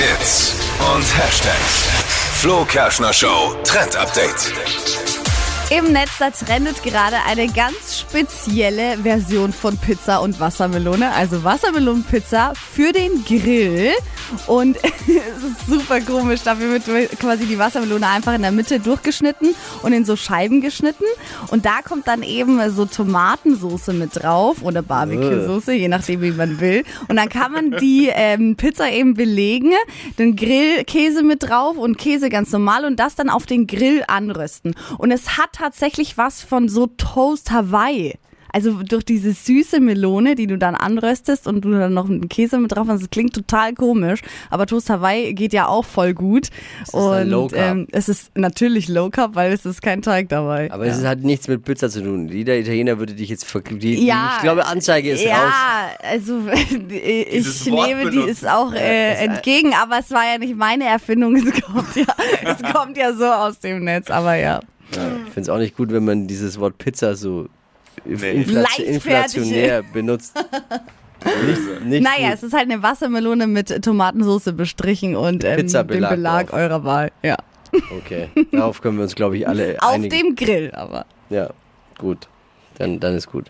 Hits und Hashtags. Flo Kerschner Show Trend Update. Im Netz, da trendet gerade eine ganz spezielle Version von Pizza und Wassermelone. Also Wassermelonenpizza für den Grill. Und es ist super komisch. Dafür wird quasi die Wassermelone einfach in der Mitte durchgeschnitten und in so Scheiben geschnitten. Und da kommt dann eben so Tomatensoße mit drauf oder Barbecue-Soße, je nachdem, wie man will. Und dann kann man die ähm, Pizza eben belegen, den Grillkäse mit drauf und Käse ganz normal und das dann auf den Grill anrösten. Und es hat tatsächlich was von so Toast Hawaii. Also durch diese süße Melone, die du dann anröstest und du dann noch einen Käse mit drauf hast, das klingt total komisch, aber Toast Hawaii geht ja auch voll gut. Es und. Ähm, es ist natürlich Low Carb, weil es ist kein Teig dabei. Aber ja. es hat nichts mit Pizza zu tun. Jeder Italiener würde dich jetzt verklieben. Ja, ich glaube, Anzeige ist ja, raus. Ja, also ich nehme die ist auch äh, entgegen, aber es war ja nicht meine Erfindung. Es kommt ja, es kommt ja so aus dem Netz, aber ja. Ja, ich finde es auch nicht gut, wenn man dieses Wort Pizza so nee. inflation inflationär benutzt. Nicht, nicht naja, gut. es ist halt eine Wassermelone mit Tomatensauce bestrichen und ähm, dem Belag drauf. eurer Wahl. Ja. Okay, darauf können wir uns, glaube ich, alle Auf einigen. dem Grill aber. Ja, gut. Dann, dann ist gut.